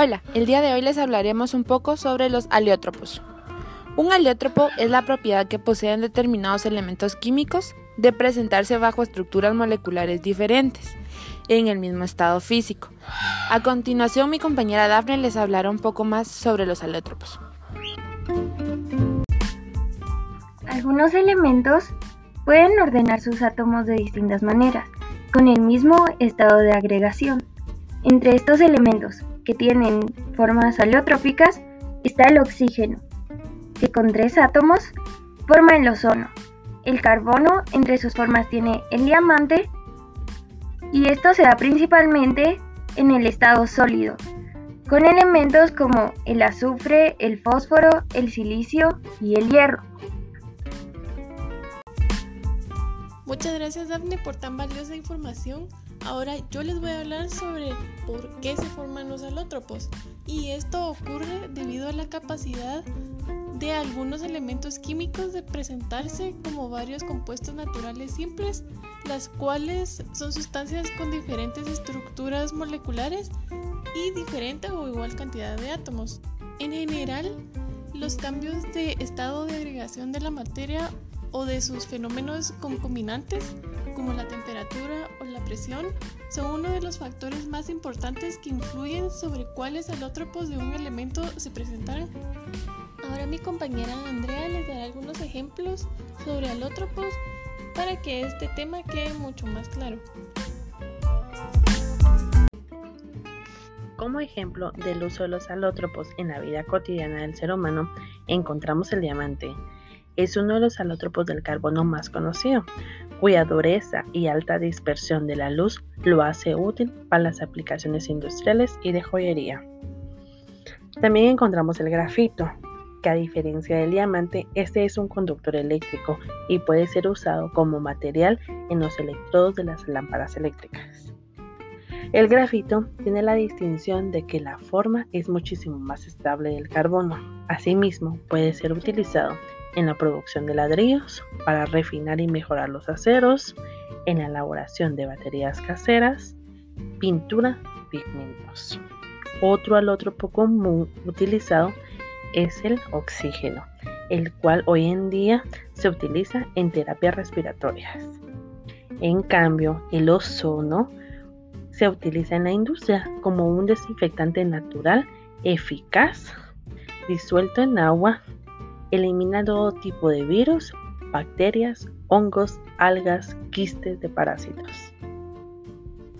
Hola, el día de hoy les hablaremos un poco sobre los aleótropos. Un aleótropo es la propiedad que poseen determinados elementos químicos de presentarse bajo estructuras moleculares diferentes en el mismo estado físico. A continuación, mi compañera Daphne les hablará un poco más sobre los aleótropos. Algunos elementos pueden ordenar sus átomos de distintas maneras, con el mismo estado de agregación. Entre estos elementos que tienen formas aleotrópicas está el oxígeno, que con tres átomos forma el ozono. El carbono entre sus formas tiene el diamante y esto se da principalmente en el estado sólido, con elementos como el azufre, el fósforo, el silicio y el hierro. Muchas gracias Daphne por tan valiosa información. Ahora yo les voy a hablar sobre por qué se forman los alótropos. Y esto ocurre debido a la capacidad de algunos elementos químicos de presentarse como varios compuestos naturales simples, las cuales son sustancias con diferentes estructuras moleculares y diferente o igual cantidad de átomos. En general, los cambios de estado de agregación de la materia o de sus fenómenos concominantes, como la temperatura o la presión, son uno de los factores más importantes que influyen sobre cuáles alótropos de un elemento se presentarán. Ahora mi compañera Andrea les dará algunos ejemplos sobre alótropos para que este tema quede mucho más claro. Como ejemplo del uso de los alótropos en la vida cotidiana del ser humano, encontramos el diamante, es uno de los alótropos del carbono más conocido, cuya dureza y alta dispersión de la luz lo hace útil para las aplicaciones industriales y de joyería. También encontramos el grafito, que a diferencia del diamante, este es un conductor eléctrico y puede ser usado como material en los electrodos de las lámparas eléctricas. El grafito tiene la distinción de que la forma es muchísimo más estable del carbono. Asimismo, puede ser utilizado en la producción de ladrillos, para refinar y mejorar los aceros, en la elaboración de baterías caseras, pintura, pigmentos. Otro alótropo común utilizado es el oxígeno, el cual hoy en día se utiliza en terapias respiratorias. En cambio, el ozono se utiliza en la industria como un desinfectante natural eficaz, disuelto en agua Elimina todo tipo de virus, bacterias, hongos, algas, quistes de parásitos.